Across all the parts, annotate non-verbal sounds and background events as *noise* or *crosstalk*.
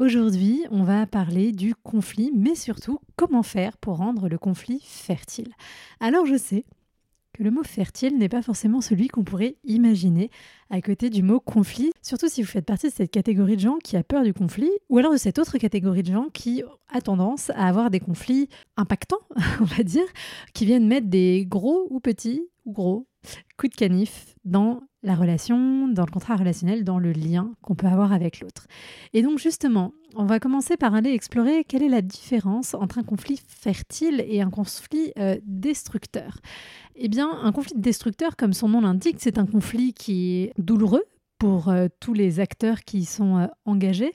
Aujourd'hui, on va parler du conflit, mais surtout comment faire pour rendre le conflit fertile. Alors je sais que le mot fertile n'est pas forcément celui qu'on pourrait imaginer à côté du mot conflit, surtout si vous faites partie de cette catégorie de gens qui a peur du conflit, ou alors de cette autre catégorie de gens qui a tendance à avoir des conflits impactants, *laughs* on va dire, qui viennent mettre des gros ou petits ou gros coups de canif dans la relation, dans le contrat relationnel, dans le lien qu'on peut avoir avec l'autre. Et donc justement, on va commencer par aller explorer quelle est la différence entre un conflit fertile et un conflit euh, destructeur. Eh bien, un conflit destructeur, comme son nom l'indique, c'est un conflit qui est douloureux pour euh, tous les acteurs qui y sont euh, engagés,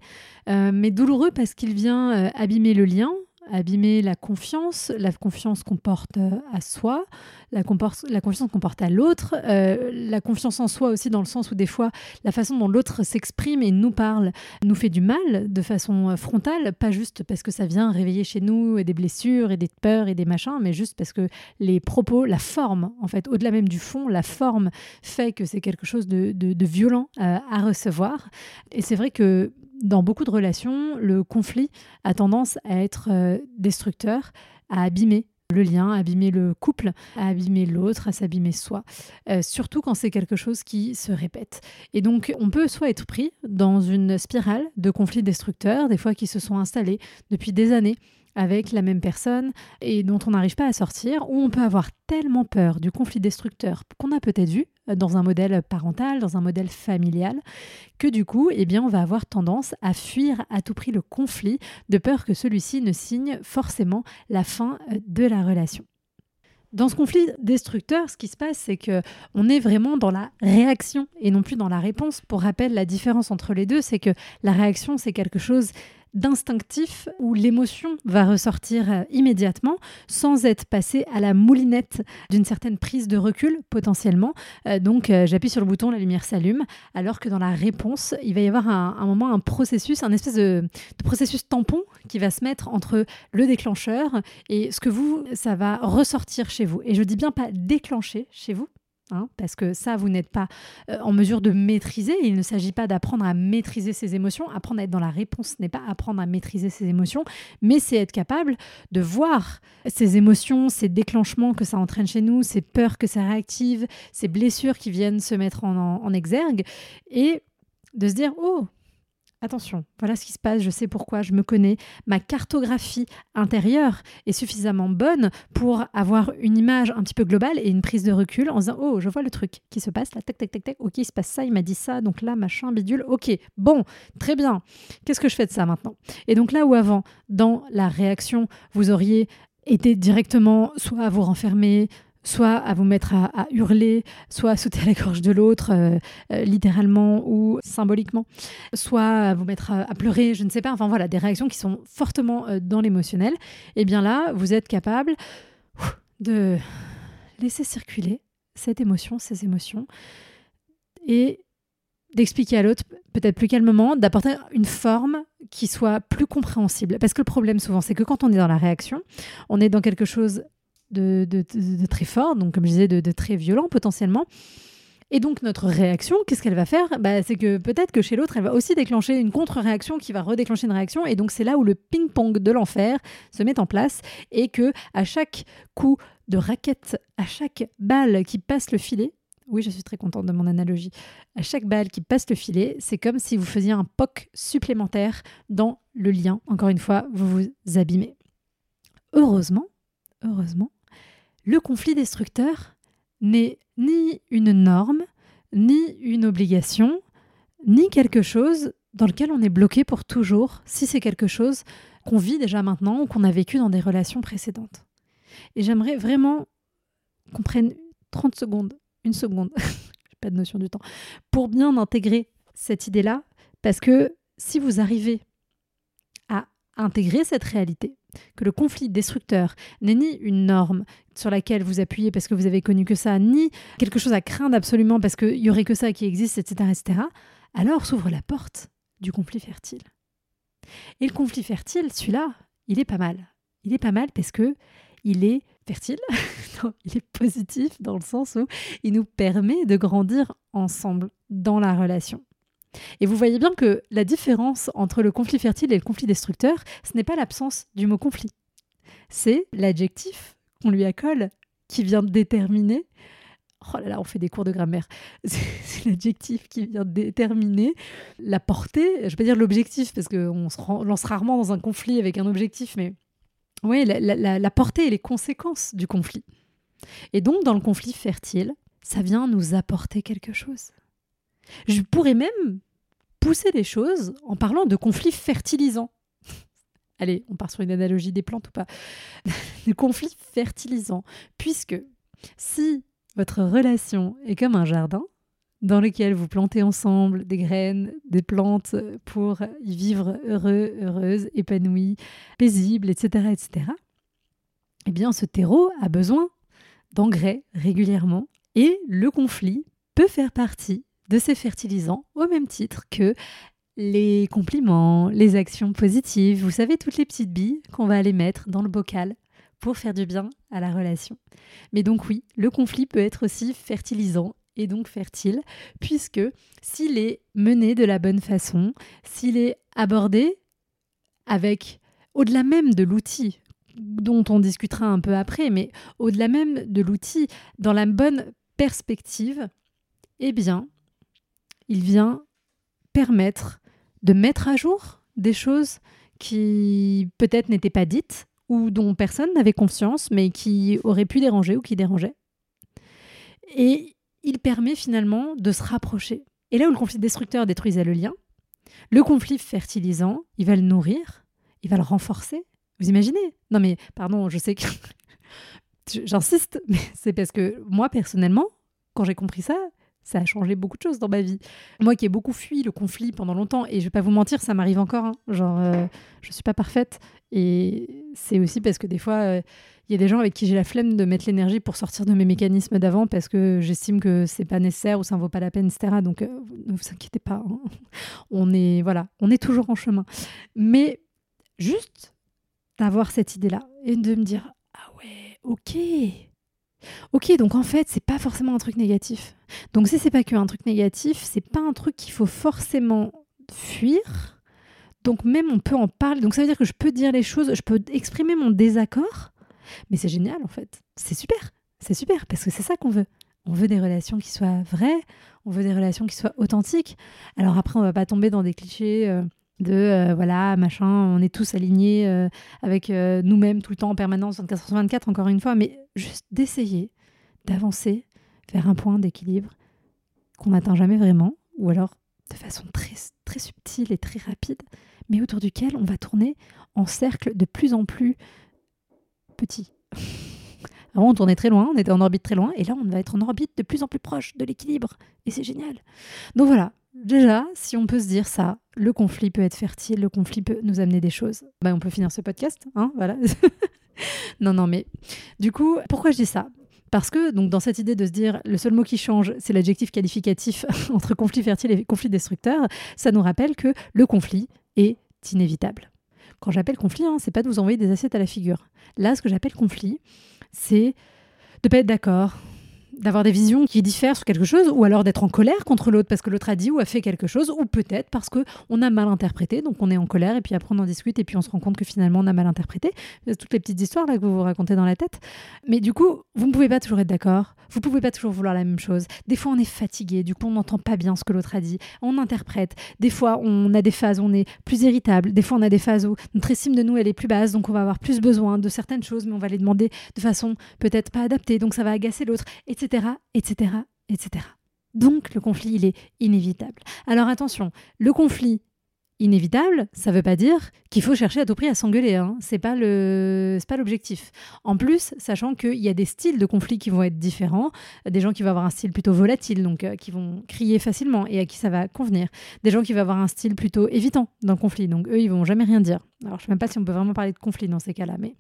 mais douloureux parce qu'il vient abîmer le lien, abîmer la confiance, la confiance qu'on porte euh, à soi, la, la confiance qu'on porte à l'autre, euh, la confiance en soi aussi dans le sens où des fois la façon dont l'autre s'exprime et nous parle nous fait du mal de façon euh, frontale, pas juste parce que ça vient réveiller chez nous des blessures et des peurs et des machins, mais juste parce que les propos, la forme, en fait, au-delà même du fond, la forme fait que c'est quelque chose de, violent à recevoir. Et c'est vrai que dans beaucoup de relations, le conflit a tendance à être euh, destructeur, à abîmer le lien, à abîmer le couple, à abîmer l'autre, à s'abîmer soi, euh, surtout quand c'est quelque chose qui se répète. Et donc on peut soit être pris dans une spirale de conflits destructeurs, des fois qui se sont installés depuis des années, avec la même personne et dont on n'arrive pas à sortir, ou on peut avoir tellement peur du conflit destructeur qu'on a peut-être vu dans un modèle parental, dans un modèle familial, que du coup, eh bien, on va avoir tendance à fuir à tout prix le conflit, de peur que celui-ci ne signe forcément la fin euh, de la relation. Dans ce conflit destructeur, ce qui se passe, c'est que on est vraiment dans la réaction et non plus dans la réponse. Pour rappel, la différence entre les deux, c'est que la réaction, c'est quelque chose d'instinctif où l'émotion va ressortir euh, immédiatement sans être passée à la moulinette d'une certaine prise de recul potentiellement. Euh, donc euh, j'appuie sur le bouton, la lumière s'allume, alors que dans la réponse, il va y avoir un, moment un processus, un espèce de, de, processus tampon qui va se mettre entre le déclencheur et ce que vous, ça va ressortir chez vous. Et je dis bien pas déclencher chez vous, Hein, parce que ça, vous n'êtes pas euh, en mesure de maîtriser. Il ne s'agit pas d'apprendre à maîtriser ses émotions. Apprendre à être dans la réponse n'est pas apprendre à maîtriser ses émotions, mais c'est être capable de voir ces émotions, ces déclenchements que ça entraîne chez nous, ces peurs que ça réactive, ces blessures qui viennent se mettre en exergue, et de se dire, oh, attention, voilà ce qui se passe, je sais pourquoi, je me connais, ma cartographie intérieure est suffisamment bonne pour avoir une image un petit peu globale et une prise de recul en disant oh, je vois le truc qui se passe là, tac tac tac tac, OK, il se passe ça, il m'a dit ça, donc là machin bidule. OK, bon, très bien. Qu'est-ce que je fais de ça maintenant? Et donc là où avant dans la réaction, vous auriez été directement soit à vous renfermer, soit à vous mettre à, hurler, soit à sauter à *laughs* la gorge de l'autre, euh, euh, littéralement ou symboliquement, soit à vous mettre à, pleurer, je ne sais pas, enfin voilà, des réactions qui sont fortement euh, dans l'émotionnel, et eh bien là, vous êtes capable de laisser circuler cette émotion, ces émotions, et d'expliquer à l'autre, peut-être plus calmement, d'apporter une forme qui soit plus compréhensible. Parce que le problème souvent, c'est que quand on est dans la réaction, on est dans quelque chose de, très fort, donc comme je disais, de, très violent potentiellement. Et donc notre réaction, qu'est-ce qu'elle va faire? Bah, C'est que peut-être que chez l'autre, elle va aussi déclencher une contre-réaction qui va redéclencher une réaction. Et donc c'est là où le ping-pong de l'enfer se met en place et que à chaque coup de raquette, à chaque balle qui passe le filet, oui, je suis très contente de mon analogie. À chaque balle qui passe le filet, c'est comme si vous faisiez un POC supplémentaire dans le lien. Encore une fois, vous vous abîmez. Heureusement, heureusement, le conflit destructeur n'est ni une norme, ni une obligation, ni quelque chose dans lequel on est bloqué pour toujours si c'est quelque chose qu'on vit déjà maintenant ou qu'on a vécu dans des relations précédentes. Et j'aimerais vraiment qu'on prenne 30 secondes, une seconde, *laughs* j'ai pas de notion du temps, pour bien intégrer cette idée-là, parce que si vous arrivez intégrer cette réalité, que le conflit destructeur n'est ni une norme sur laquelle vous appuyez parce que vous avez connu que ça, ni quelque chose à craindre absolument parce qu'il y aurait que ça qui existe, etc., etc., alors s'ouvre la porte du conflit fertile. Et le conflit fertile, celui-là, il est pas mal. Il est pas mal parce que il est fertile, *laughs* il est positif dans le sens où il nous permet de grandir ensemble dans la relation. Et vous voyez bien que la différence entre le conflit fertile et le conflit destructeur, ce n'est pas l'absence du mot conflit. C'est l'adjectif qu'on lui accole qui vient déterminer Oh là là, on fait des cours de grammaire. *laughs* C'est l'adjectif qui vient déterminer la portée. Je vais pas dire l'objectif parce qu'on se lance rarement dans un conflit avec un objectif, mais oui, la, portée et les conséquences du conflit. Et donc, dans le conflit fertile, ça vient nous apporter quelque chose. Je pourrais même pousser les choses en parlant de conflit fertilisant. *laughs* Allez, on part sur une analogie des plantes ou pas *laughs* De conflit fertilisant. Puisque si votre relation est comme un jardin dans lequel vous plantez ensemble des graines, des plantes pour y vivre heureux, heureuse, épanoui, paisible, etc., etc. Eh bien, ce terreau a besoin d'engrais régulièrement et le conflit peut faire partie de ces fertilisants au même titre que les compliments, les actions positives, vous savez, toutes les petites billes qu'on va aller mettre dans le bocal pour faire du bien à la relation. Mais donc oui, le conflit peut être aussi fertilisant et donc fertile, puisque s'il est mené de la bonne façon, s'il est abordé avec, au-delà même de l'outil, dont on discutera un peu après, mais au-delà même de l'outil, dans la bonne perspective, eh bien, il vient permettre de mettre à jour des choses qui peut-être n'étaient pas dites ou dont personne n'avait conscience, mais qui auraient pu déranger ou qui dérangeaient. Et il permet finalement de se rapprocher. Et là où le conflit destructeur détruisait le lien, le conflit fertilisant, il va le nourrir, il va le renforcer. Vous imaginez? Non mais, pardon, je sais que... *laughs* J'insiste, mais c'est parce que moi, personnellement, quand j'ai compris ça, ça a changé beaucoup de choses dans ma vie. Moi qui ai beaucoup fui le conflit pendant longtemps, et je vais pas vous mentir, ça m'arrive encore. Hein. Genre, euh, je suis pas parfaite. Et c'est aussi parce que des fois, il euh, y a des gens avec qui j'ai la flemme de mettre l'énergie pour sortir de mes mécanismes d'avant parce que j'estime que c'est pas nécessaire ou ça ne vaut pas la peine, etc. Donc, euh, ne vous inquiétez pas. Hein. *laughs* On est, voilà, on est toujours en chemin. Mais juste d'avoir cette idée-là et de me dire, ah ouais, ok Ok, donc en fait, c'est pas forcément un truc négatif. Donc si c'est pas qu'un truc négatif, c'est pas un truc qu'il faut forcément fuir. Donc même on peut en parler. Donc ça veut dire que je peux dire les choses, je peux exprimer mon désaccord. Mais c'est génial en fait. C'est super. C'est super parce que c'est ça qu'on veut. On veut des relations qui soient vraies, on veut des relations qui soient authentiques. Alors après, on va pas tomber dans des clichés. Euh, de euh, voilà machin on est tous alignés euh, avec euh, nous-mêmes tout le temps en permanence 24 sur 24 encore une fois mais juste d'essayer d'avancer vers un point d'équilibre qu'on n'atteint jamais vraiment ou alors de façon très très subtile et très rapide mais autour duquel on va tourner en cercle de plus en plus petit. *laughs* Avant on tournait très loin on était en orbite très loin et là on va être en orbite de plus en plus proche de l'équilibre et c'est génial. Donc voilà déjà, si on peut se dire ça, le conflit peut être fertile, le conflit peut nous amener des choses, bah, on peut finir ce podcast, hein, voilà. *laughs* non, non, mais du coup, pourquoi je dis ça? Parce que donc dans cette idée de se dire le seul mot qui change, c'est l'adjectif qualificatif *laughs* entre conflit fertile et conflit destructeur, ça nous rappelle que le conflit est inévitable. Quand j'appelle conflit, hein, c'est pas de vous envoyer des assiettes à la figure. Là, ce que j'appelle conflit, c'est de pas être d'accord, d'avoir des visions qui diffèrent sur quelque chose, ou alors d'être en colère contre l'autre parce que l'autre a dit ou a fait quelque chose, ou peut-être parce que on a mal interprété, donc on est en colère et puis après on en discute et puis on se rend compte que finalement on a mal interprété. Toutes les petites histoires là que vous vous racontez dans la tête. Mais du coup, vous ne pouvez pas toujours être d'accord. Vous pouvez pas toujours vouloir la même chose. Des fois, on est fatigué, du coup, on n'entend pas bien ce que l'autre a dit. On interprète. Des fois, on a des phases où on est plus irritable. Des fois, on a des phases où notre estime de nous, elle est plus basse, donc on va avoir plus besoin de certaines choses, mais on va les demander de façon peut-être pas adaptée, donc ça va agacer l'autre, etc., etc.. Donc, le conflit, il est inévitable. Alors attention, le conflit, inévitable, ça ne veut pas dire qu'il faut chercher à tout prix à s'engueuler. Hein. C'est pas pas l'objectif. En plus, sachant qu'il y a des styles de conflit qui vont être différents, des gens qui vont avoir un style plutôt volatile, donc euh, qui vont crier facilement et à qui ça va convenir. Des gens qui vont avoir un style plutôt évitant dans le conflit, donc eux ils vont jamais rien dire. Alors je sais même pas si on peut vraiment parler de conflit dans ces cas-là, mais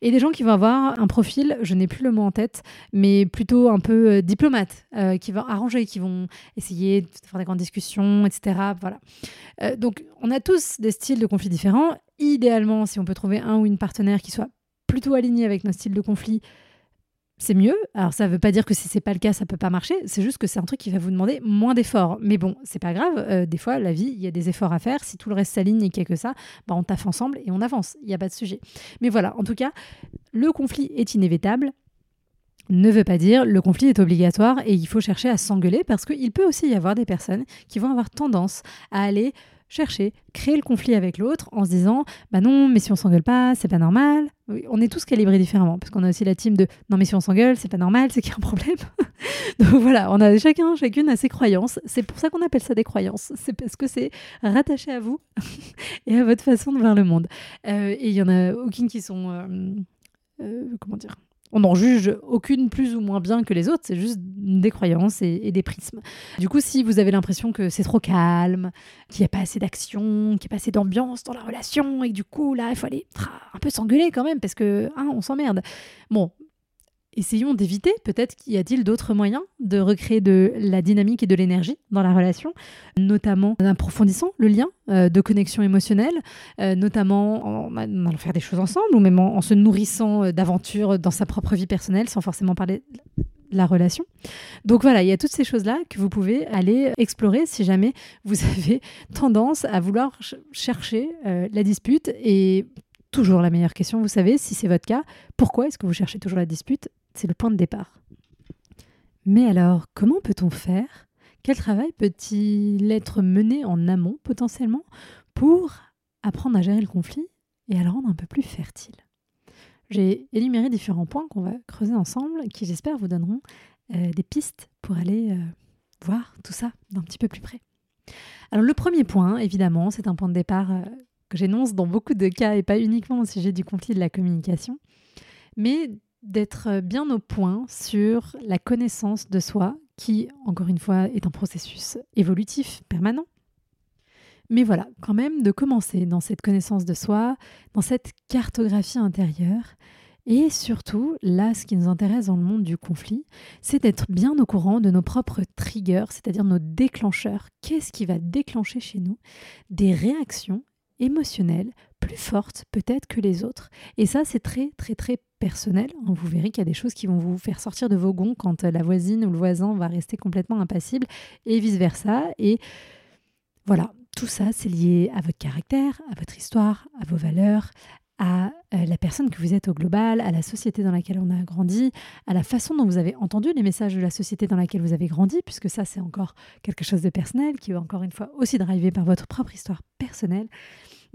et des gens qui vont avoir un profil, je n'ai plus le mot en tête, mais plutôt un peu euh, diplomate, euh, qui vont arranger, qui vont essayer de faire des grandes discussions, etc. Voilà. donc on a tous des styles de conflit différents. Idéalement, si on peut trouver un ou une partenaire qui soit plutôt aligné avec nos styles de conflit, c'est mieux. Alors ça ne veut pas dire que si c'est pas le cas, ça peut pas marcher. C'est juste que c'est un truc qui va vous demander moins d'efforts. Mais bon, c'est pas grave. Euh, des fois, la vie, il y a des efforts à faire. Si tout le reste s'aligne et qu'il n'y a que ça, bah, on taffe ensemble et on avance. Il n'y a pas de sujet. Mais voilà, en tout cas, le conflit est inévitable ne veut pas dire le conflit est obligatoire et il faut chercher à s'engueuler parce qu'il peut aussi y avoir des personnes qui vont avoir tendance à aller chercher, créer le conflit avec l'autre en se disant bah non, mais si on s'engueule pas, c'est pas normal. On est tous calibrés différemment parce qu'on a aussi la team de non, mais si on s'engueule, c'est pas normal, c'est qu'il y a un problème. *laughs* Donc voilà, on a chacun, chacune a ses croyances. C'est pour ça qu'on appelle ça des croyances. C'est parce que c'est rattaché à vous *laughs* et à votre façon de voir le monde. Euh, et il y en a aucune qui sont. Euh, euh, comment dire on n'en juge aucune plus ou moins bien que les autres, c'est juste des croyances et, des prismes. Du coup, si vous avez l'impression que c'est trop calme, qu'il n'y a pas assez d'action, qu'il n'y a pas assez d'ambiance dans la relation, et que du coup, là, il faut aller un peu s'engueuler quand même, parce que hein, on s'emmerde. Bon, essayons d'éviter, peut-être qu'il y a-t-il d'autres moyens de recréer de la dynamique et de l'énergie dans la relation, notamment en approfondissant le lien euh, de connexion émotionnelle, euh, notamment en, allant faire des choses ensemble ou même en, se nourrissant euh, d'aventures dans sa propre vie personnelle sans forcément parler de la relation. Donc voilà, il y a toutes ces choses-là que vous pouvez aller explorer si jamais vous *laughs* avez tendance à vouloir chercher la dispute et toujours la meilleure question, vous savez, si c'est votre cas, pourquoi est-ce que vous cherchez toujours la dispute C'est le point de départ. Mais alors, comment peut-on faire? Quel travail peut-il être mené en amont potentiellement pour apprendre à gérer le conflit et à le rendre un peu plus fertile? J'ai énuméré différents points qu'on va creuser ensemble qui j'espère vous donneront euh, des pistes pour aller euh, voir tout ça d'un petit peu plus près. Alors le premier point, évidemment, c'est un point de départ euh, que j'énonce dans beaucoup de cas et pas uniquement au sujet du conflit de la communication, mais d'être bien au point sur la connaissance de soi qui, encore une fois, est un processus évolutif permanent. Mais voilà, quand même de commencer dans cette connaissance de soi, dans cette cartographie intérieure, et surtout, là, ce qui nous intéresse dans le monde du conflit, c'est d'être bien au courant de nos propres triggers, c'est-à-dire nos déclencheurs. Qu'est-ce qui va déclencher chez nous des réactions émotionnelle plus forte peut-être que les autres? Et ça, c'est très, très, très personnel. Hein, vous verrez qu'il y a des choses qui vont vous faire sortir de vos gonds quand la voisine ou le voisin va rester complètement impassible et vice-versa. Et voilà, tout ça, c'est lié à votre caractère, à votre histoire, à vos valeurs, à euh, la personne que vous êtes au global, à la société dans laquelle on a grandi, à la façon dont vous avez entendu les messages de la société dans laquelle vous avez grandi, puisque ça c'est encore quelque chose de personnel, qui est encore une fois aussi drivé par votre propre histoire personnelle.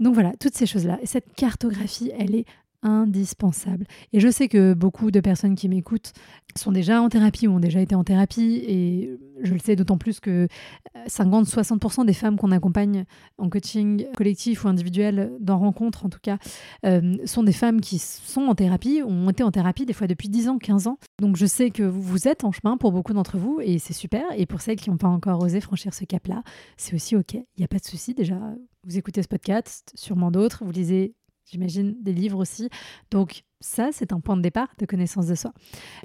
Donc voilà, toutes ces choses-là. Et cette cartographie, elle est indispensable. Et je sais que beaucoup de personnes qui m'écoutent sont déjà en thérapie ou ont déjà été en thérapie et je le sais d'autant plus que 50-60% euh, des femmes qu'on accompagne en coaching collectif ou individuel, dans rencontre en tout cas, euh, sont des femmes qui sont en thérapie, ont été en thérapie des fois depuis 10 ans, 15 ans. Donc je sais que vous êtes en chemin pour beaucoup d'entre vous et c'est super. Et pour celles qui n'ont pas encore osé franchir ce cap-là, c'est aussi OK. Il n'y a pas de souci. Déjà, vous écoutez ce podcast, sûrement d'autres, vous lisez j'imagine, des livres aussi. Donc ça, c'est un point de départ de connaissance de soi.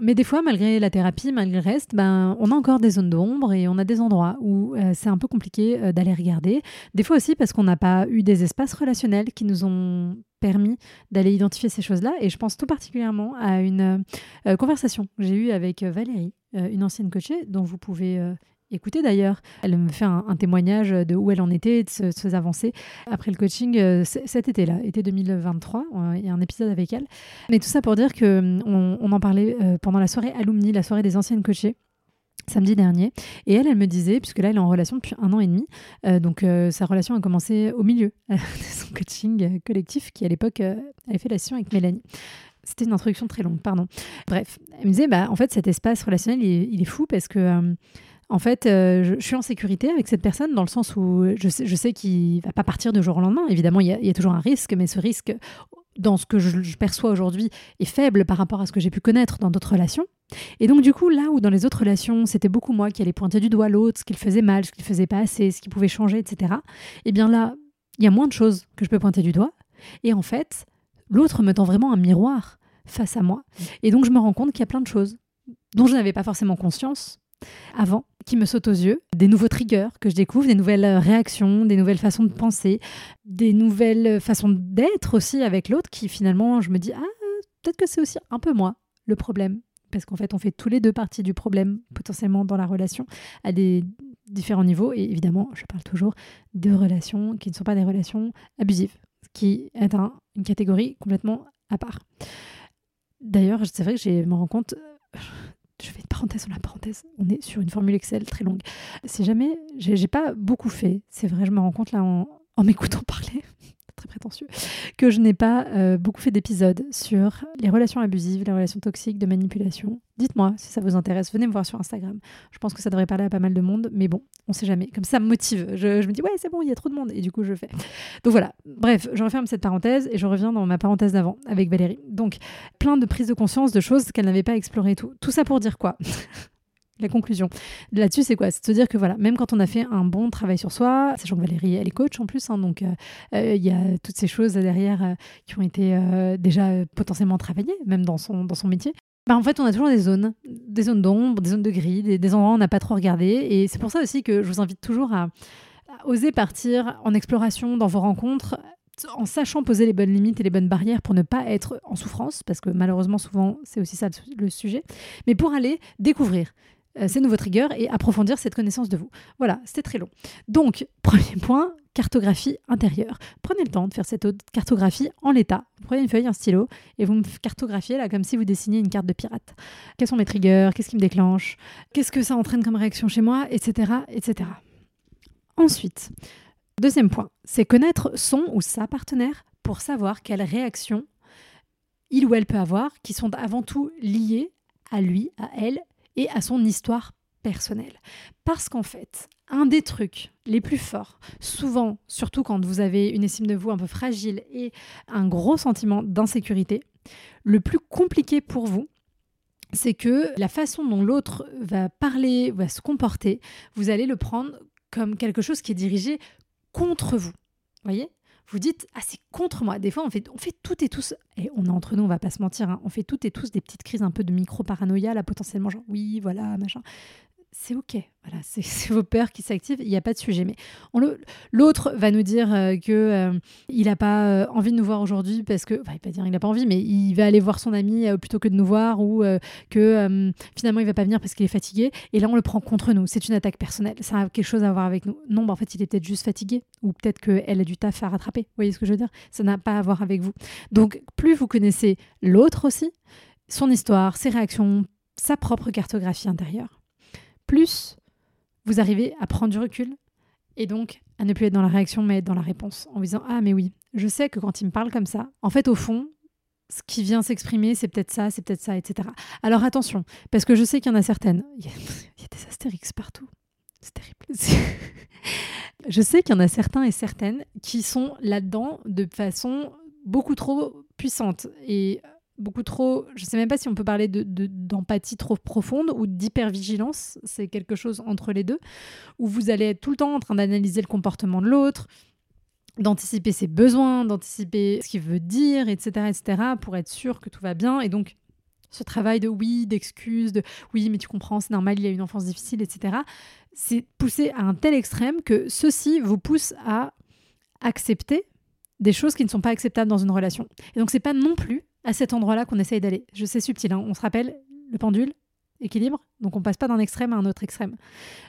Mais des fois, malgré la thérapie, malgré le reste, ben, on a encore des zones d'ombre et on a des endroits où euh, c'est un peu compliqué euh, d'aller regarder. Des fois aussi parce qu'on n'a pas eu des espaces relationnels qui nous ont permis d'aller identifier ces choses-là. Et je pense tout particulièrement à une euh, conversation que j'ai eue avec Valérie, une ancienne coachée, dont vous pouvez écouter d'ailleurs. Elle me fait un, témoignage de où elle en était, de, ses avancées après le coaching cet été-là, été 2023. Il y a un épisode avec elle. Mais tout ça pour dire qu'on on en parlait pendant la soirée Alumni, la soirée des anciennes coachées samedi dernier. Et elle, elle me disait, puisque là, elle est en relation depuis un an et demi, euh, donc euh, sa relation a commencé au milieu *laughs* de son coaching collectif, qui à l'époque euh, avait fait la session avec Mélanie. C'était une introduction très longue, pardon. Bref, elle me disait, bah, en fait, cet espace relationnel, il est, fou parce que... En fait, je, suis en sécurité avec cette personne dans le sens où je sais, je sais qu'il va pas partir de jour au lendemain. Évidemment, il y, a, toujours un risque, mais ce risque, dans ce que je, perçois aujourd'hui est faible par rapport à ce que j'ai pu connaître dans d'autres relations. Et donc du coup, là où dans les autres relations, c'était beaucoup moi qui allais pointer du doigt l'autre, ce qu'il faisait mal, ce qu'il faisait pas assez, ce qui pouvait changer, etc. Eh bien là, il y a moins de choses que je peux pointer du doigt. Et en fait, l'autre me tend vraiment un miroir face à moi. Et donc je me rends compte qu'il y a plein de choses dont je n'avais pas forcément conscience avant, qui me sautent aux yeux, des nouveaux triggers que je découvre, des nouvelles euh, réactions, des nouvelles façons de penser, des nouvelles façons d'être aussi avec l'autre qui finalement, je me dis, ah, peut-être que c'est aussi un peu moi le problème. Parce qu'en fait, on fait tous les deux partie du problème potentiellement dans la relation à des différents niveaux. Et évidemment, je parle toujours de relations qui ne sont pas des relations abusives, ce qui est une catégorie complètement à part. D'ailleurs, c'est vrai que je me rends compte, je fais une parenthèse sur la parenthèse. On est sur une formule Excel très longue. C'est jamais, j'ai pas beaucoup fait. C'est vrai, je me rends compte là en, en m'écoutant *laughs* parler très prétentieux, que je n'ai pas euh, beaucoup fait d'épisodes sur les relations abusives, les relations toxiques, de manipulation. Dites-moi si ça vous intéresse, venez me voir sur Instagram. Je pense que ça devrait parler à pas mal de monde, mais bon, on sait jamais. Comme ça, me motive. Je, me dis, ouais, c'est bon, il y a trop de monde, et du coup, je fais. Donc voilà, bref, je referme cette parenthèse et je reviens dans ma parenthèse d'avant avec Valérie. Donc, plein de prises de conscience de choses qu'elle n'avait pas explorées tout. Tout ça pour dire quoi? La conclusion là-dessus, c'est quoi? C'est de se dire que voilà, même quand on a fait un bon travail sur soi, sachant que Valérie, elle est coach en plus, hein, donc euh, euh, il y a toutes ces choses derrière euh, qui ont été déjà potentiellement travaillées, même dans son, dans son métier. Bah, en fait, on a toujours des zones, des zones d'ombre, des zones de gris, des, endroits où on n'a pas trop regardé. Et c'est pour ça aussi que je vous invite toujours à, oser partir en exploration dans vos rencontres en sachant poser les bonnes limites et les bonnes barrières pour ne pas être en souffrance, parce que malheureusement souvent c'est aussi ça le sujet, mais pour aller découvrir ces nouveaux triggers et approfondir cette connaissance de vous. Voilà, c'était très long. Donc, *laughs* premier point, cartographie intérieure. Prenez le temps de faire cette cartographie en l'état. prenez une feuille, un stylo et vous me cartographiez là comme si vous dessiniez une carte de pirate. Quels sont mes triggers? Qu'est-ce qui me déclenche? Qu'est-ce que ça entraîne comme réaction chez moi? Etc. etc. Ensuite, deuxième point, c'est connaître son ou sa partenaire pour savoir quelles réactions il ou elle peut avoir qui sont avant tout liées à lui, à elle et à son histoire personnelle. Parce qu'en fait, un des trucs les plus forts, souvent, surtout quand vous avez une estime de vous un peu fragile et un gros sentiment d'insécurité, le plus compliqué pour vous, c'est que la façon dont l'autre va parler, va se comporter, vous allez le prendre comme quelque chose qui est dirigé contre vous. Voyez? Vous dites ah c'est contre moi. Des fois on fait on fait toutes et tous et on est entre nous on va pas se mentir hein, on fait toutes et tous des petites crises un peu de micro paranoïa là potentiellement genre oui voilà machin c'est ok. Voilà, *laughs* c'est vos peurs qui s'activent, il n'y a pas de sujet. Mais l'autre va nous dire euh, que euh, il n'a pas euh, envie de nous voir aujourd'hui parce que, enfin, il va pas dire il n'a pas envie, mais il va aller voir son ami plutôt que de nous voir ou que finalement il va pas venir parce qu'il est fatigué. Et là, on le prend contre nous. C'est une attaque personnelle. Ça a quelque chose à voir avec nous. Non, bah, en fait, il est peut-être juste fatigué ou peut-être qu'elle a du taf à rattraper. Vous voyez ce que je veux dire? Ça n'a pas à voir avec vous. Donc, plus vous connaissez l'autre aussi, son histoire, ses réactions, sa propre cartographie intérieure plus vous arrivez à prendre du recul et donc à ne plus être dans la réaction mais être dans la réponse en vous disant ah mais oui je sais que quand il me parle comme ça en fait au fond ce qui vient s'exprimer c'est peut-être ça c'est peut-être ça etc alors attention parce que je sais qu'il y en a certaines il y a, des astérix partout. C'est terrible. *laughs* Je sais qu'il y en a certains et certaines qui sont là-dedans de façon beaucoup trop puissante. Et beaucoup trop. Je sais même pas si on peut parler d'empathie de, trop profonde ou d'hypervigilance. C'est quelque chose entre les deux, où vous allez être tout le temps en train d'analyser le comportement de l'autre, d'anticiper ses besoins, d'anticiper ce qu'il veut dire, etc., etc., pour être sûr que tout va bien. Et donc, ce travail de oui, d'excuses, de oui, mais tu comprends, c'est normal, il y a une enfance difficile, etc., c'est poussé à un tel extrême que ceci vous pousse à accepter des choses qui ne sont pas acceptables dans une relation. Et donc c'est pas non plus à cet endroit-là qu'on essaye d'aller. Je sais subtil, hein. on se rappelle le pendule, équilibre, donc on passe pas d'un extrême à un autre extrême.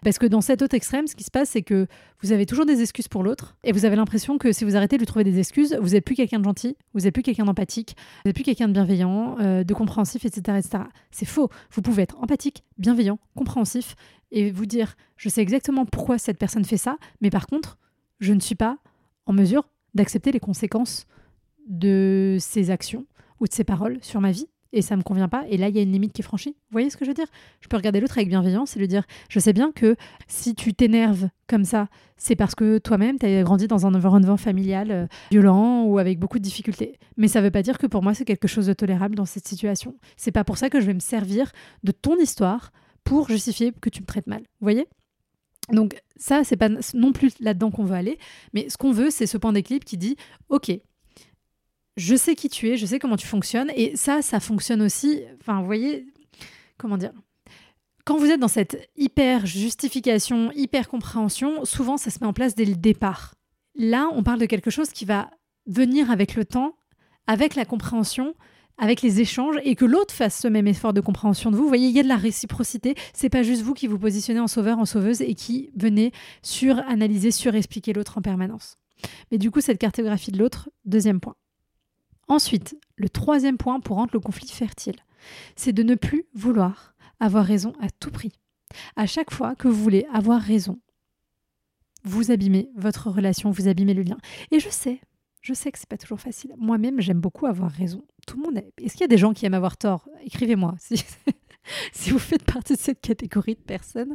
Parce que dans cet autre extrême, ce qui se passe, c'est que vous avez toujours des excuses pour l'autre, et vous avez l'impression que si vous arrêtez de lui trouver des excuses, vous n'êtes plus quelqu'un de gentil, vous n'êtes plus quelqu'un d'empathique, vous n'êtes plus quelqu'un de bienveillant, euh, de compréhensif, etc. etc. C'est faux. Vous pouvez être empathique, bienveillant, compréhensif, et vous dire, je sais exactement pourquoi cette personne fait ça, mais par contre, je ne suis pas en mesure d'accepter les conséquences de ses actions ou de ses paroles sur ma vie et ça me convient pas et là il y a une limite qui est franchie. Vous voyez ce que je veux dire? Je peux regarder l'autre avec bienveillance et lui dire je sais bien que si tu t'énerves comme ça, c'est parce que toi-même tu as grandi dans un environnement familial euh, violent ou avec beaucoup de difficultés. Mais ça veut pas dire que pour moi c'est quelque chose de tolérable dans cette situation. C'est pas pour ça que je vais me servir de ton histoire pour justifier que tu me traites mal. Vous voyez? Donc ça, c'est pas non plus là-dedans qu'on veut aller, mais ce qu'on veut, c'est ce point d'équilibre qui dit, ok, je sais qui tu es, je sais comment tu fonctionnes, et ça, ça fonctionne aussi, enfin, vous voyez, comment dire quand vous êtes dans cette hyper justification, hyper compréhension, souvent ça se met en place dès le départ. Là, on parle de quelque chose qui va venir avec le temps, avec la compréhension, avec les échanges et que l'autre fasse ce même effort de compréhension de vous. Vous voyez, il y a de la réciprocité. C'est pas juste vous qui vous positionnez en sauveur, en sauveuse et qui venez suranalyser, surexpliquer l'autre en permanence. Mais du coup, cette cartographie de l'autre, deuxième point. Ensuite, le troisième point pour rendre le conflit fertile, c'est de ne plus vouloir avoir raison à tout prix. À chaque fois que vous voulez avoir raison, vous abîmez votre relation, vous abîmez le lien. Et je sais, je sais que c'est pas toujours facile. Moi-même, j'aime beaucoup avoir raison. Tout le monde. Est-ce qu'il y a des gens qui aiment avoir tort? Écrivez-moi *laughs* si, si vous faites partie de cette catégorie de personnes,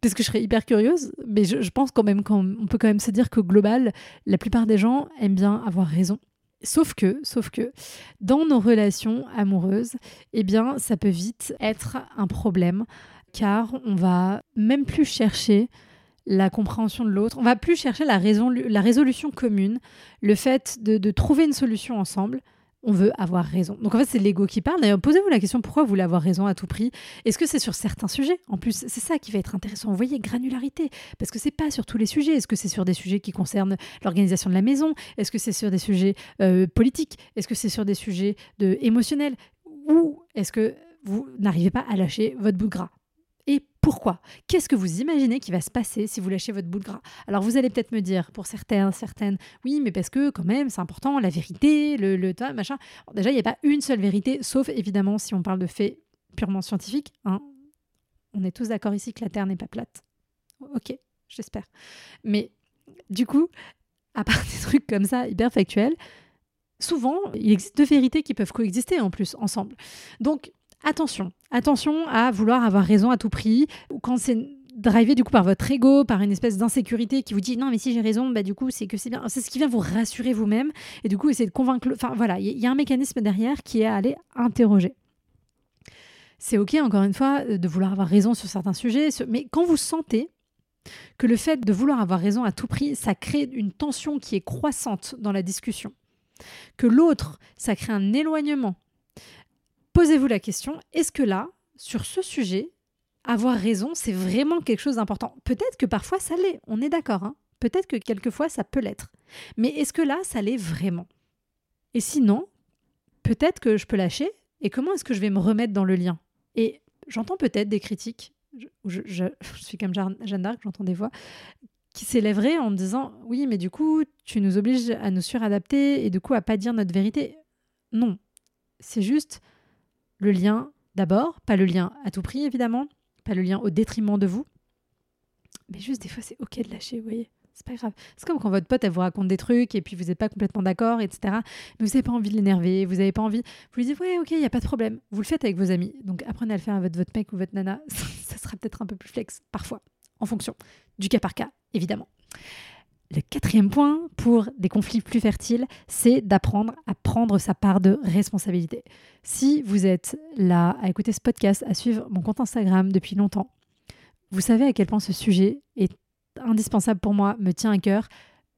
parce que je serais hyper curieuse. Mais je, pense quand même qu'on peut quand même se dire que global, la plupart des gens aiment bien avoir raison. Sauf que, sauf que, dans nos relations amoureuses, eh bien, ça peut vite être un problème, car on va même plus chercher la compréhension de l'autre. On va plus chercher la, raison, la résolution commune, le fait de, trouver une solution ensemble. On veut avoir raison. Donc en fait, c'est l'ego qui parle. D'ailleurs, posez-vous la question pourquoi vous voulez avoir raison à tout prix? Est-ce que c'est sur certains sujets? En plus, c'est ça qui va être intéressant. Vous voyez, granularité. Parce que c'est pas sur tous les sujets. Est-ce que c'est sur des sujets qui concernent l'organisation de la maison? Est-ce que c'est sur des sujets euh, politiques? Est-ce que c'est sur des sujets de, émotionnels? Ou est-ce que vous n'arrivez pas à lâcher votre bout de gras? Pourquoi? Qu'est-ce que vous imaginez qui va se passer si vous lâchez votre bout de gras? Alors vous allez peut-être me dire, pour certains, certaines, oui, mais parce que quand même, c'est important, la vérité, le, le machin. déjà, il n'y a pas une seule vérité, sauf évidemment si on parle de faits purement scientifiques. Hein. On est tous d'accord ici que la Terre n'est pas plate. Ok, j'espère. Mais du coup, à part *laughs* des trucs comme ça, hyper factuels, souvent, il existe deux vérités qui peuvent coexister en plus ensemble. Donc, attention, attention à vouloir avoir raison à tout prix, quand c'est drivé du coup par votre ego, par une espèce d'insécurité qui vous dit non mais si j'ai raison, bah du coup c'est que c'est bien. C'est ce qui vient vous rassurer vous-même et du coup essayer de convaincre. Enfin voilà, il y, a un mécanisme derrière qui est à aller interroger. C'est ok encore une fois de vouloir avoir raison sur certains sujets, mais quand vous sentez que le fait de vouloir avoir raison à tout prix, ça crée une tension qui est croissante dans la discussion, que l'autre, ça crée un éloignement posez-vous la question, est-ce que là, sur ce sujet, avoir raison, c'est vraiment quelque chose d'important? Peut-être que parfois ça l'est, on est d'accord. Hein Peut-être que quelquefois ça peut l'être. Mais est-ce que là, ça l'est vraiment? Et sinon, peut-être que je peux lâcher. Et comment est-ce que je vais me remettre dans le lien? Et j'entends peut-être des critiques, je, *laughs* je, suis comme Jeanne d'Arc, j'entends des voix, qui s'élèveraient en me disant Oui, mais du coup, tu nous obliges à nous suradapter et du coup à pas dire notre vérité. Non, c'est juste le lien d'abord, pas le lien à tout prix évidemment, pas le lien au détriment de vous, mais juste des fois c'est ok de lâcher, vous voyez. C'est pas grave. C'est comme quand votre pote elle vous raconte des trucs et puis vous n'êtes pas complètement d'accord, etc. Mais vous n'avez pas envie de l'énerver, vous n'avez pas envie. Vous lui dites ouais ok, il y a pas de problème. Vous le faites avec vos amis. Donc apprenez à le faire avec votre mec ou votre nana. *laughs* ça sera peut-être un peu plus flex parfois, en fonction du cas par cas évidemment. Le quatrième point pour des conflits plus fertiles, c'est d'apprendre à prendre sa part de responsabilité. Si vous êtes là à écouter ce podcast, à suivre mon compte Instagram depuis longtemps, vous savez à quel point ce sujet est indispensable pour moi, me tient à cœur.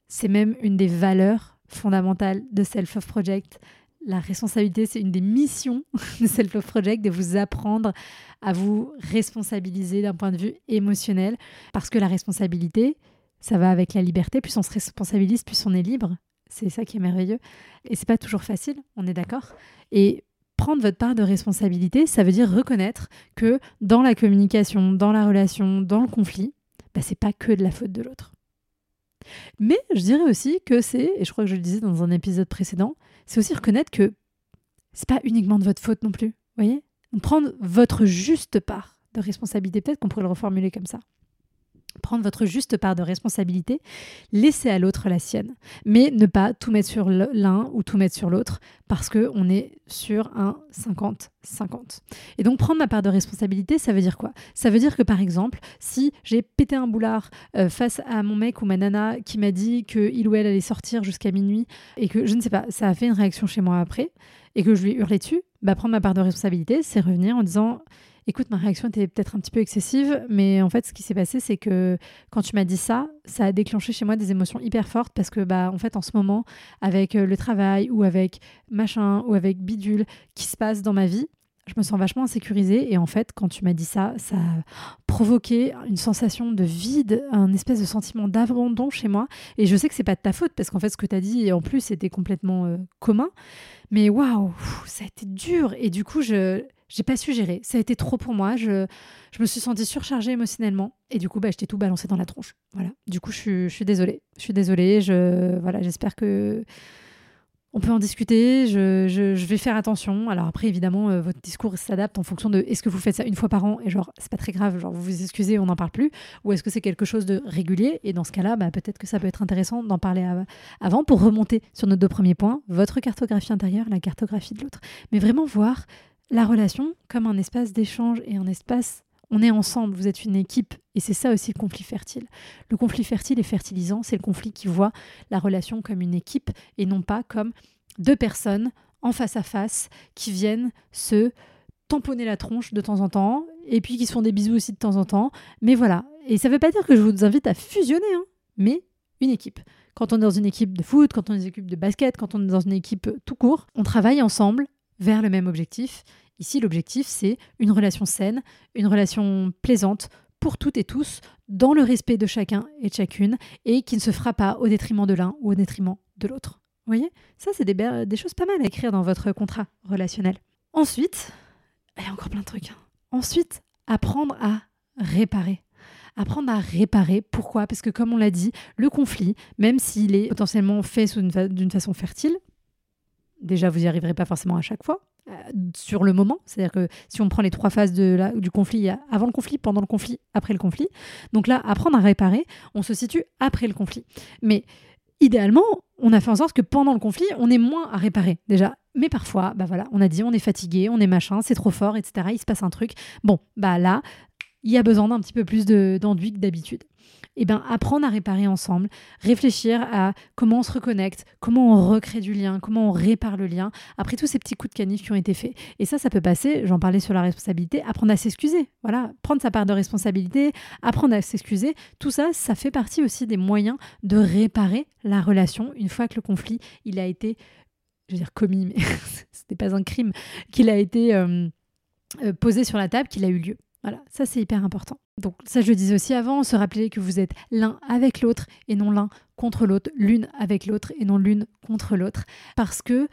C'est même une des valeurs fondamentales de Self Love Project. La responsabilité, c'est une des missions *laughs* de Self Love Project, de vous apprendre à vous responsabiliser d'un point de vue émotionnel. Parce que la responsabilité, ça va avec la liberté. Plus on se responsabilise, plus on est libre. C'est ça qui est merveilleux. Et c'est pas toujours facile, on est d'accord. Et prendre votre part de responsabilité, ça veut dire reconnaître que dans la communication, dans la relation, dans le conflit, bah, c'est pas que de la faute de l'autre. Mais je dirais aussi que c'est, et je crois que je le disais dans un épisode précédent, c'est aussi reconnaître que c'est pas uniquement de votre faute non plus. Voyez? Prendre votre juste part de responsabilité, peut-être qu'on pourrait le reformuler comme ça prendre votre juste part de responsabilité, laisser à l'autre la sienne, mais ne pas tout mettre sur l'un ou tout mettre sur l'autre parce que on est sur un 50-50. Et donc prendre ma part de responsabilité, ça veut dire quoi? Ça veut dire que par exemple, si j'ai pété un boulard euh, face à mon mec ou ma nana qui m'a dit qu'il ou elle allait sortir jusqu'à minuit et que je ne sais pas, ça a fait une réaction chez moi après et que je lui ai hurlé dessus, bah prendre ma part de responsabilité, c'est revenir en disant écoute, ma réaction était peut-être un petit peu excessive, mais en fait, ce qui s'est passé, c'est que quand tu m'as dit ça, ça a déclenché chez moi des émotions hyper fortes parce que, bah, en fait, en ce moment, avec euh, le travail ou avec machin ou avec bidule qui se passe dans ma vie, je me sens vachement insécurisée et en fait quand tu m'as dit ça ça a provoqué une sensation de vide un espèce de sentiment d'abandon chez moi et je sais que c'est pas de ta faute parce qu'en fait ce que tu as dit en plus c'était complètement euh, commun mais waouh ça a été dur et du coup je j'ai pas su gérer. Ça a été trop pour moi. Je, je me suis sentie surchargée émotionnellement. Et du coup, bah, je t'ai tout balancé dans la tronche. Voilà. Du coup, je suis, je suis désolée. Je suis désolée. Je, voilà, j'espère que on peut en discuter. Je, je, vais faire attention. Alors après, évidemment, euh, votre discours s'adapte en fonction de est-ce que vous faites ça une fois par an et genre c'est pas très grave, genre vous vous excusez, on n'en parle plus, ou est-ce que c'est quelque chose de régulier? Et dans ce cas-là, bah, peut-être que ça peut être intéressant d'en parler avant pour remonter sur nos deux premiers points votre cartographie intérieure, la cartographie de l'autre, mais vraiment voir la relation comme un espace d'échange et un espace on est ensemble, vous êtes une équipe. Et c'est ça aussi le conflit fertile. Le conflit fertile et fertilisant, c'est le conflit qui voit la relation comme une équipe et non pas comme deux personnes en face à face qui viennent se tamponner la tronche de temps en temps et puis qui se font des bisous aussi de temps en temps. Mais voilà. Et ça ne veut pas dire que je vous invite à fusionner, hein, mais une équipe. Quand on est dans une équipe de foot, quand on est dans une équipe de basket, quand on est dans une équipe tout court, on travaille ensemble vers le même objectif Ici, l'objectif, c'est une relation saine, une relation plaisante pour toutes et tous, dans le respect de chacun et de chacune, et qui ne se fera pas au détriment de l'un ou au détriment de l'autre. Vous voyez? Ça, c'est des, choses pas mal à écrire dans votre contrat relationnel. Ensuite, il y a encore plein de trucs. Hein. Ensuite, apprendre à réparer. Apprendre à réparer. Pourquoi? Parce que comme on l'a dit, le conflit, même s'il est potentiellement fait d'une façon fertile, déjà vous n'y arriverez pas forcément à chaque fois, sur le moment. C'est-à-dire que si on prend les trois phases du conflit, il y a avant le conflit, pendant le conflit, après le conflit. Donc là, apprendre à réparer, on se situe après le conflit. Mais idéalement, on a fait en sorte que pendant le conflit, on ait moins à réparer déjà. Mais parfois, bah voilà, on a dit on est fatigué, on est machin, c'est trop fort, etc. Il se passe un truc. Bon, bah là, il y a besoin d'un petit peu plus d'enduit que d'habitude eh ben, apprendre à réparer ensemble, réfléchir à comment on se reconnecte, comment on recrée du lien, comment on répare le lien, après tous ces petits coups de canif qui ont été faits. Et ça, ça peut passer, j'en parlais sur la responsabilité, apprendre à s'excuser. Voilà, prendre sa part de responsabilité, apprendre à s'excuser. Tout ça, ça fait partie aussi des moyens de réparer la relation une fois que le conflit, il a été, je veux dire commis, mais *laughs* ce n'est pas un crime, qu'il a été euh, euh, posé sur la table, qu'il a eu lieu. Voilà, ça c'est hyper important. Donc ça je le disais aussi avant, se rappeler que vous êtes l'un avec l'autre et non l'un contre l'autre, l'une avec l'autre et non l'une contre l'autre. Parce que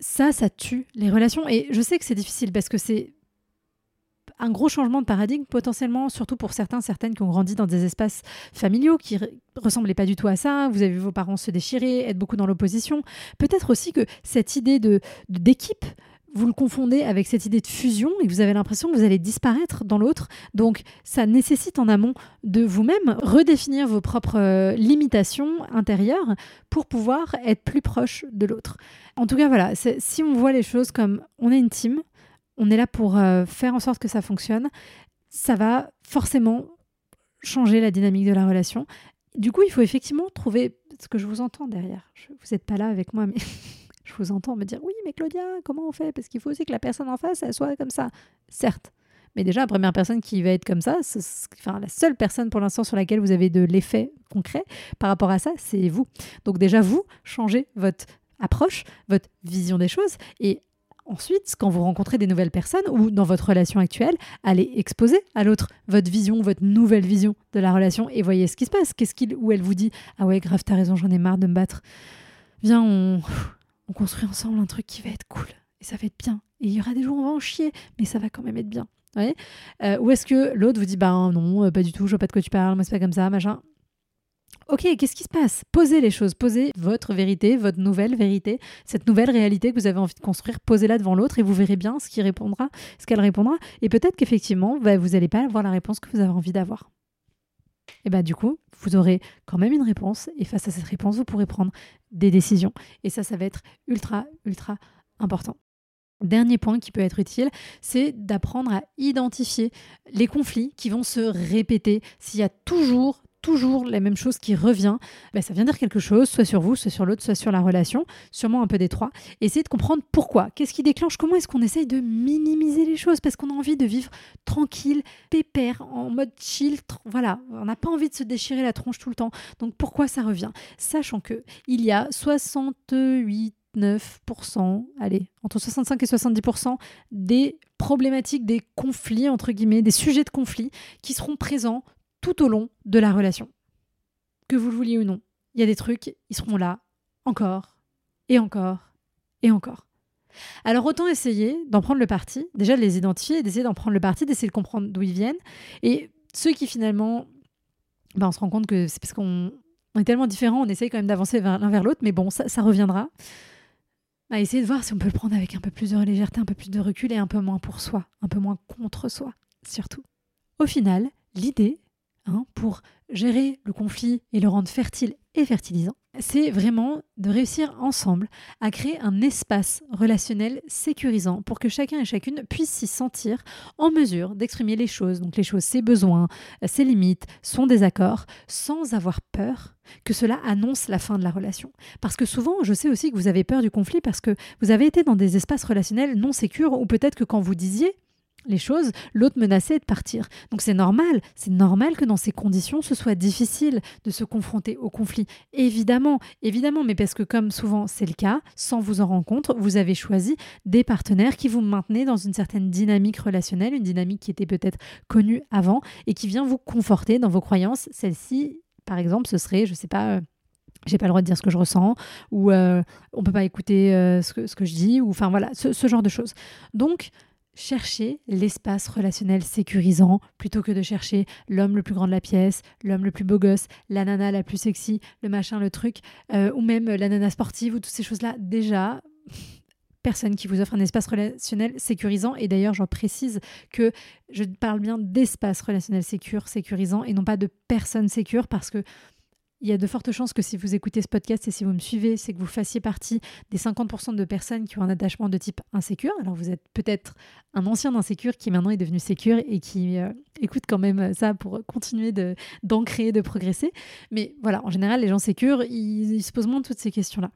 ça, ça tue les relations. Et je sais que c'est difficile parce que c'est un gros changement de paradigme potentiellement, surtout pour certains, certaines qui ont grandi dans des espaces familiaux qui ressemblaient pas du tout à ça. Vous avez vu vos parents se déchirer, être beaucoup dans l'opposition. Peut-être aussi que cette idée d'équipe vous le confondez avec cette idée de fusion et vous avez l'impression que vous allez disparaître dans l'autre. Donc ça nécessite en amont de vous-même redéfinir vos propres euh, limitations intérieures pour pouvoir être plus proche de l'autre. En tout cas, voilà, si on voit les choses comme on est une team, on est là pour euh, faire en sorte que ça fonctionne, ça va forcément changer la dynamique de la relation. Du coup, il faut effectivement trouver ce que je vous entends derrière. vous n'êtes pas là avec moi, mais *laughs* je vous entends me dire oui, mais Claudia, comment on fait? Parce qu'il faut aussi que la personne en face, elle soit comme ça. Certes. Mais déjà, la première personne qui va être comme ça, enfin, la seule personne pour l'instant sur laquelle vous avez de l'effet concret par rapport à ça, c'est vous. Donc déjà, vous, changez votre approche, votre vision des choses et Ensuite, quand vous rencontrez des nouvelles personnes ou dans votre relation actuelle, allez exposer à l'autre votre vision, votre nouvelle vision de la relation et voyez ce qui se passe. Qu'est-ce qu'il ou elle vous dit? Ah ouais, grave, t'as raison, j'en ai marre de me battre viens, on, on construit ensemble un truc qui va être cool et ça va être bien. Et il y aura des jours où on va en chier, mais ça va quand même être bien. Ouais. Euh, ou est-ce que l'autre vous dit bah non, euh, pas du tout, je vois pas de quoi tu parles, moi c'est pas comme ça, machin. Ok, qu'est-ce qui se passe? Posez les choses, posez votre vérité, votre nouvelle vérité, cette nouvelle réalité que vous avez envie de construire, posez-la devant l'autre et vous verrez bien ce répondra, ce qu'elle répondra. Et peut-être qu'effectivement, bah, vous n'allez pas avoir la réponse que vous avez envie d'avoir. Et bah du coup, vous aurez quand même une réponse et face à cette réponse, vous pourrez prendre des décisions. Et ça, ça va être ultra, ultra important. Dernier point qui peut être utile, c'est d'apprendre à identifier les conflits qui vont se répéter. S'il y a toujours toujours la même chose qui revient, ben ça vient dire quelque chose, soit sur vous, soit sur l'autre, soit sur la relation, sûrement un peu des. Essayez de comprendre pourquoi, qu'est-ce qui déclenche, comment est-ce qu'on essaye de minimiser les choses, parce qu'on a envie de vivre tranquille, pépère, en mode chill, voilà, on n'a pas envie de se déchirer la tronche tout le temps. Donc pourquoi ça revient? Sachant que il y a 68 9%, allez, entre 65 et 70% des problématiques, des conflits, entre guillemets, des sujets de conflit qui seront présents tout au long de la relation. Que vous le vouliez ou non, il y a des trucs, ils seront là encore et encore et encore. Alors autant essayer d'en prendre le parti, déjà de les identifier, d'essayer d'en prendre le parti, d'essayer de comprendre d'où ils viennent. Et ceux qui finalement, ben, on se rend compte que c'est parce qu'on est tellement différents, on essaye quand même d'avancer l'un vers l'autre, mais bon, ça, reviendra à essayer de voir si on peut le prendre avec un peu plus de légèreté, un peu plus de recul et un peu moins pour soi, un peu moins contre soi, surtout. Au final, l'idée, hein, pour gérer le conflit et le rendre fertile et fertilisant, c'est vraiment de réussir ensemble à créer un espace relationnel sécurisant pour que chacun et chacune puisse s'y sentir en mesure d'exprimer les choses, donc les choses, ses besoins, ses limites, son désaccord, sans avoir peur que cela annonce la fin de la relation. Parce que souvent, je sais aussi que vous avez peur du conflit parce que vous avez été dans des espaces relationnels non sécures ou peut-être que quand vous disiez les choses, l'autre menaçait de partir. Donc c'est normal, c'est normal que dans ces conditions, ce soit difficile de se confronter au conflit. Évidemment, évidemment, mais parce que comme souvent c'est le cas, sans vous en rendre compte, vous avez choisi des partenaires qui vous maintenaient dans une certaine dynamique relationnelle, une dynamique qui était peut-être connue avant et qui vient vous conforter dans vos croyances. Celle-ci, par exemple, ce serait, je ne sais pas, euh, j'ai pas le droit de dire ce que je ressens, ou euh, on peut pas écouter euh, ce, que, je dis, ou enfin voilà, ce, ce genre de choses. Donc, chercher l'espace relationnel sécurisant plutôt que de chercher l'homme le plus grand de la pièce, l'homme le plus beau gosse, la nana la plus sexy, le machin, le truc, euh, ou même la nana sportive ou toutes ces choses-là. Déjà, personne qui vous offre un espace relationnel sécurisant. Et d'ailleurs, j'en précise que je parle bien d'espace relationnel sécur, sécurisant, et non pas de personne sécure, parce que il y a de fortes chances que si vous écoutez ce podcast et si vous me suivez, c'est que vous fassiez partie des 50% de personnes qui ont un attachement de type insécure. Alors vous êtes peut-être un ancien insécure qui maintenant est devenu sécure et qui euh, écoute quand même ça pour continuer d'ancrer, de, progresser. Mais voilà, en général, les gens sécures, ils, se posent moins toutes ces questions-là.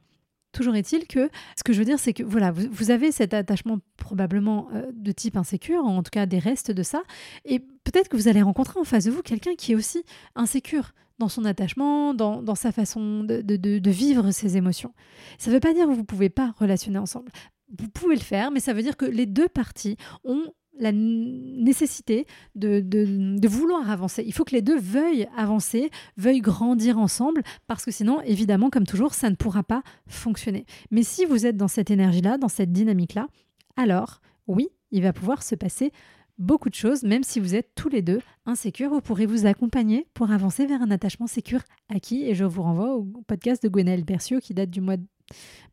Toujours est-il que ce que je veux dire, c'est que voilà, vous, avez cet attachement probablement euh, de type insécure, en tout cas des restes de ça, et peut-être que vous allez rencontrer en face de vous quelqu'un qui est aussi insécure dans son attachement, dans, sa façon de, vivre ses émotions. Ça ne veut pas dire que vous ne pouvez pas relationner ensemble. Vous pouvez le faire, mais ça veut dire que les deux parties ont la nécessité de, vouloir avancer. Il faut que les deux veuillent avancer, veuillent grandir ensemble, parce que sinon, évidemment, comme toujours, ça ne pourra pas fonctionner. Mais si vous êtes dans cette énergie-là, dans cette dynamique-là, alors oui, il va pouvoir se passer beaucoup de choses, même si vous êtes tous les deux insécures, vous pourrez vous accompagner pour avancer vers un attachement sécure acquis. Et je vous renvoie au podcast de Gwenaëlle Bercio qui date du mois de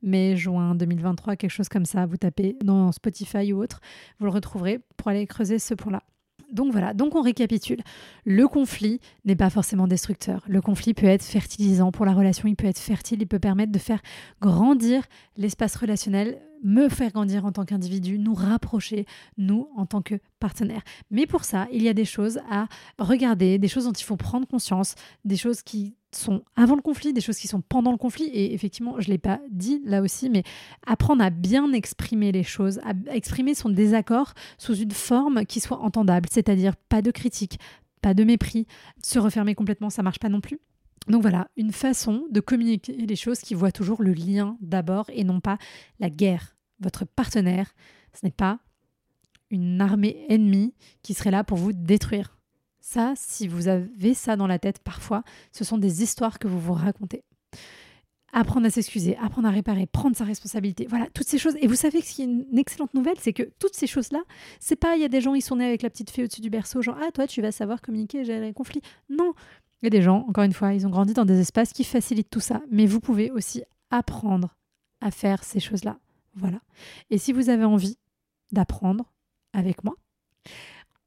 mai, juin 2023, quelque chose comme ça. Vous tapez dans Spotify ou autre, vous le retrouverez pour aller creuser ce point-là. Donc voilà, donc on récapitule. Le conflit n'est pas forcément destructeur. Le conflit peut être fertilisant pour la relation, il peut être fertile, il peut permettre de faire grandir l'espace relationnel, me faire grandir en tant qu'individu, nous rapprocher, nous, en tant que partenaire. Mais pour ça, il y a des choses à regarder, des choses dont il faut prendre conscience, des choses qui sont avant le conflit, des choses qui sont pendant le conflit. Et effectivement, je ne l'ai pas dit là aussi, mais apprendre à bien exprimer les choses, à exprimer son désaccord sous une forme qui soit entendable, c'est-à-dire pas de critique, pas de mépris. Se refermer complètement, ça marche pas non plus. Donc voilà, une façon de communiquer les choses qui voit toujours le lien d'abord et non pas la guerre. Votre partenaire, ce n'est pas une armée ennemie qui serait là pour vous détruire. Ça, si vous avez ça dans la tête parfois, ce sont des histoires que vous vous racontez. apprendre à s'excuser, apprendre à réparer, prendre sa responsabilité. Voilà, toutes ces choses. Et vous savez que ce qui est une excellente nouvelle, c'est que toutes ces choses-là, c'est pas il y a des gens, ils sont nés avec la petite fée au-dessus du berceau, genre ah toi tu vas savoir communiquer, gérer les conflits. Non, il y a des gens, encore une fois, ils ont grandi dans des espaces qui facilitent tout ça. Mais vous pouvez aussi apprendre à faire ces choses-là. Voilà. Et si vous avez envie d'apprendre avec moi,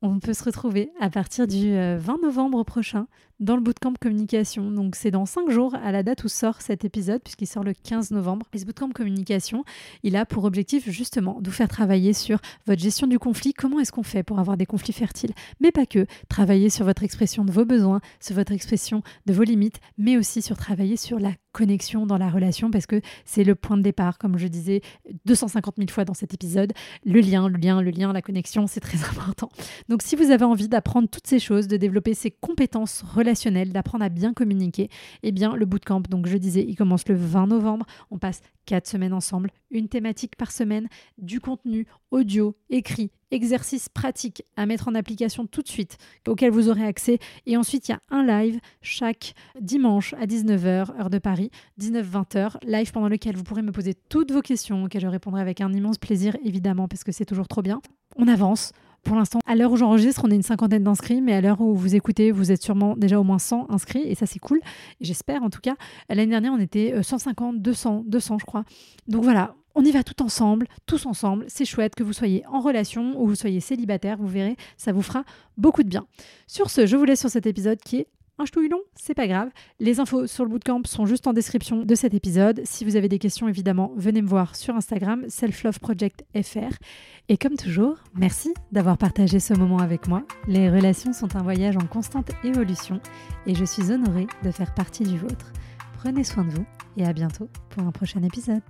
on peut se retrouver à partir du 20 euh, novembre prochain dans le bootcamp communication. Donc c'est dans 5 jours à la date où sort cet épisode, puisqu'il sort le 15 novembre. Et ce bootcamp communication, il a pour objectif justement de vous faire travailler sur votre gestion du conflit, comment est-ce qu'on fait pour avoir des conflits fertiles, mais pas que, travailler sur votre expression de vos besoins, sur votre expression de vos limites, mais aussi sur travailler sur la connexion dans la relation, parce que c'est le point de départ, comme je disais 250 000 fois dans cet épisode, le lien, le lien, le lien, la connexion, c'est très *laughs* important. Donc si vous avez envie d'apprendre toutes ces choses, de développer ces compétences relationnelles, d'apprendre à bien communiquer, eh bien le bootcamp, donc je disais, il commence le 20 novembre. On passe quatre semaines ensemble, une thématique par semaine, du contenu audio, écrit, exercices pratiques à mettre en application tout de suite, auquel vous aurez accès. Et ensuite, il y a un live chaque dimanche à 19h, heure de Paris, 19-20h, live pendant lequel vous pourrez me poser toutes vos questions, auxquelles je répondrai avec un immense plaisir, évidemment, parce que c'est toujours trop bien. On avance, pour l'instant, à l'heure où j'enregistre, on est une cinquantaine d'inscrits, mais à l'heure où vous écoutez, vous êtes sûrement déjà au moins 100 inscrits, et ça c'est cool, j'espère en tout cas. L'année dernière, on était 150, 200, 200 je crois. Donc voilà, on y va tout ensemble, tous ensemble. C'est chouette que vous soyez en relation ou vous soyez célibataire, vous verrez, ça vous fera beaucoup de bien. Sur ce, je vous laisse sur cet épisode qui est un ch'touille c'est pas grave. Les infos sur le bootcamp sont juste en description de cet épisode. Si vous avez des questions, évidemment, venez me voir sur Instagram, selfloveprojectfr. Et comme toujours, merci d'avoir partagé ce moment avec moi. Les relations sont un voyage en constante évolution et je suis honorée de faire partie du vôtre. Prenez soin de vous et à bientôt pour un prochain épisode.